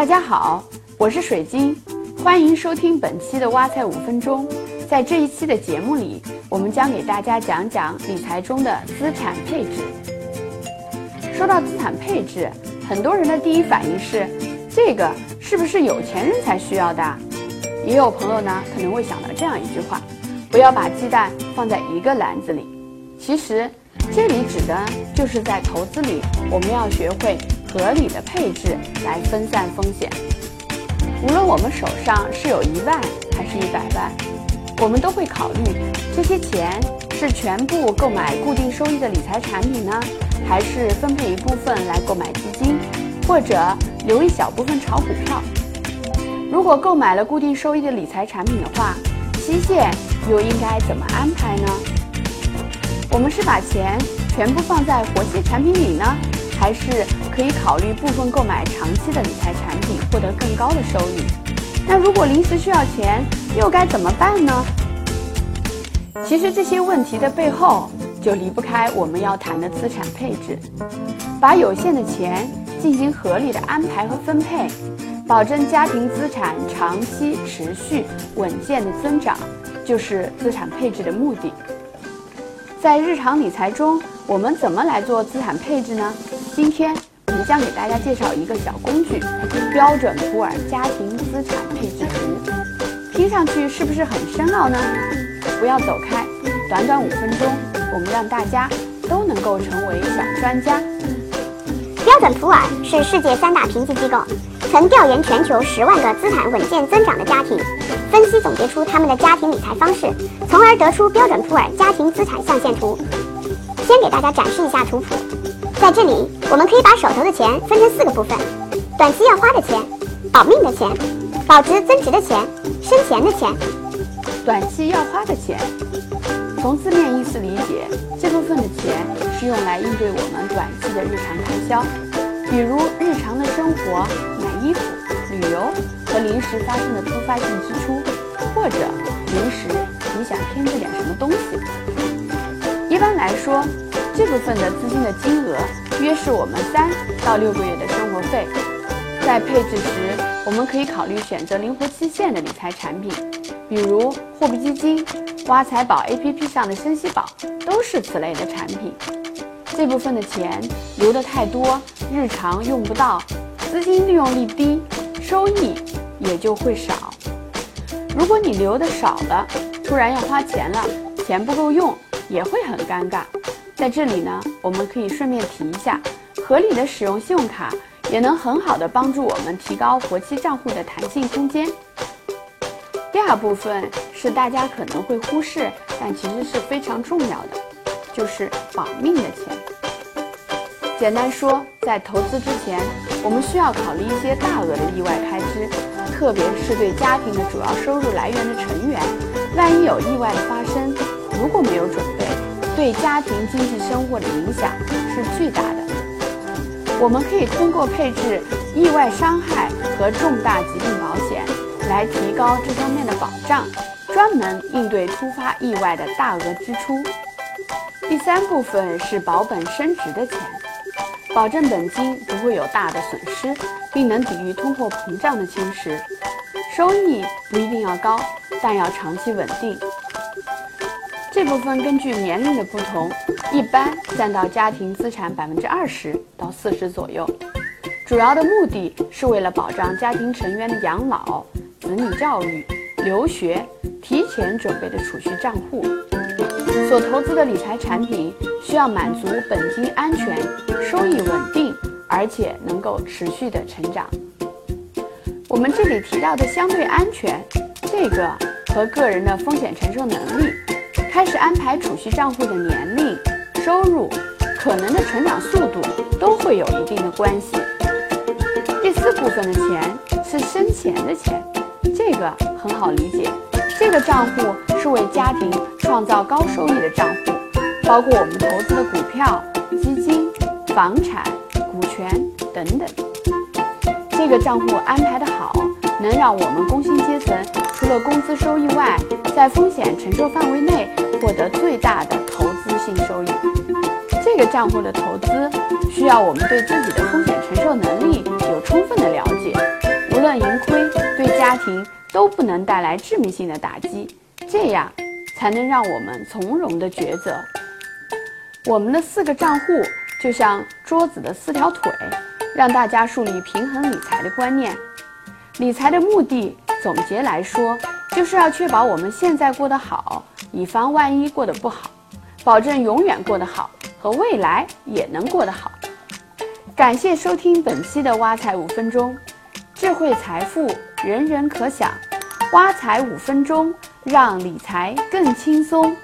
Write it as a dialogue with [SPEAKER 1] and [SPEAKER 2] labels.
[SPEAKER 1] 大家好，我是水晶，欢迎收听本期的挖财五分钟。在这一期的节目里，我们将给大家讲讲理财中的资产配置。说到资产配置，很多人的第一反应是，这个是不是有钱人才需要的？也有朋友呢可能会想到这样一句话：不要把鸡蛋放在一个篮子里。其实这里指的就是在投资里，我们要学会。合理的配置来分散风险。无论我们手上是有一万还是一百万，我们都会考虑这些钱是全部购买固定收益的理财产品呢，还是分配一部分来购买基金，或者留一小部分炒股票。如果购买了固定收益的理财产品的话，期限又应该怎么安排呢？我们是把钱全部放在活期产品里呢？还是可以考虑部分购买长期的理财产品，获得更高的收益。那如果临时需要钱，又该怎么办呢？其实这些问题的背后，就离不开我们要谈的资产配置。把有限的钱进行合理的安排和分配，保证家庭资产长期持续稳健的增长，就是资产配置的目的。在日常理财中，我们怎么来做资产配置呢？今天我们将给大家介绍一个小工具——标准普尔家庭资产配置图。听上去是不是很深奥呢？不要走开，短短五分钟，我们让大家都能够成为小专家。
[SPEAKER 2] 标准普尔是世界三大评级机构，曾调研全球十万个资产稳健增长的家庭，分析总结出他们的家庭理财方式，从而得出标准普尔家庭资产象限图。先给大家展示一下图谱。在这里，我们可以把手头的钱分成四个部分：短期要花的钱、保命的钱、保值增值的钱、生钱的钱。
[SPEAKER 1] 短期要花的钱，从字面意思理解，这部分的钱是用来应对我们短期的日常开销，比如日常的生活、买衣服、旅游和临时发生的突发性支出，或者临时你想添置点什么东西。一般来说。这部分的资金的金额约是我们三到六个月的生活费。在配置时，我们可以考虑选择灵活期限的理财产品，比如货币基金、挖财宝 APP 上的生息宝都是此类的产品。这部分的钱留得太多，日常用不到，资金利用率低，收益也就会少。如果你留的少了，突然要花钱了，钱不够用，也会很尴尬。在这里呢，我们可以顺便提一下，合理的使用信用卡也能很好的帮助我们提高活期账户的弹性空间。第二部分是大家可能会忽视，但其实是非常重要的，就是保命的钱。简单说，在投资之前，我们需要考虑一些大额的意外开支，特别是对家庭的主要收入来源的成员，万一有意外的发生，如果没有准备。对家庭经济生活的影响是巨大的。我们可以通过配置意外伤害和重大疾病保险来提高这方面的保障，专门应对突发意外的大额支出。第三部分是保本升值的钱，保证本金不会有大的损失，并能抵御通货膨胀的侵蚀。收益不一定要高，但要长期稳定。这部分根据年龄的不同，一般占到家庭资产百分之二十到四十左右。主要的目的是为了保障家庭成员的养老、子女教育、留学、提前准备的储蓄账户。所投资的理财产品需要满足本金安全、收益稳定，而且能够持续的成长。我们这里提到的相对安全，这个和个人的风险承受能力。开始安排储蓄账户的年龄、收入、可能的成长速度都会有一定的关系。第四部分的钱是生钱的钱，这个很好理解。这个账户是为家庭创造高收益的账户，包括我们投资的股票、基金、房产、股权等等。这个账户安排的好，能让我们工薪阶层了工资收益外，在风险承受范围内。获得最大的投资性收益。这个账户的投资需要我们对自己的风险承受能力有充分的了解，无论盈亏对家庭都不能带来致命性的打击，这样才能让我们从容的抉择。我们的四个账户就像桌子的四条腿，让大家树立平衡理财的观念。理财的目的，总结来说，就是要确保我们现在过得好，以防万一过得不好，保证永远过得好和未来也能过得好。感谢收听本期的挖财五分钟，智慧财富人人可享，挖财五分钟让理财更轻松。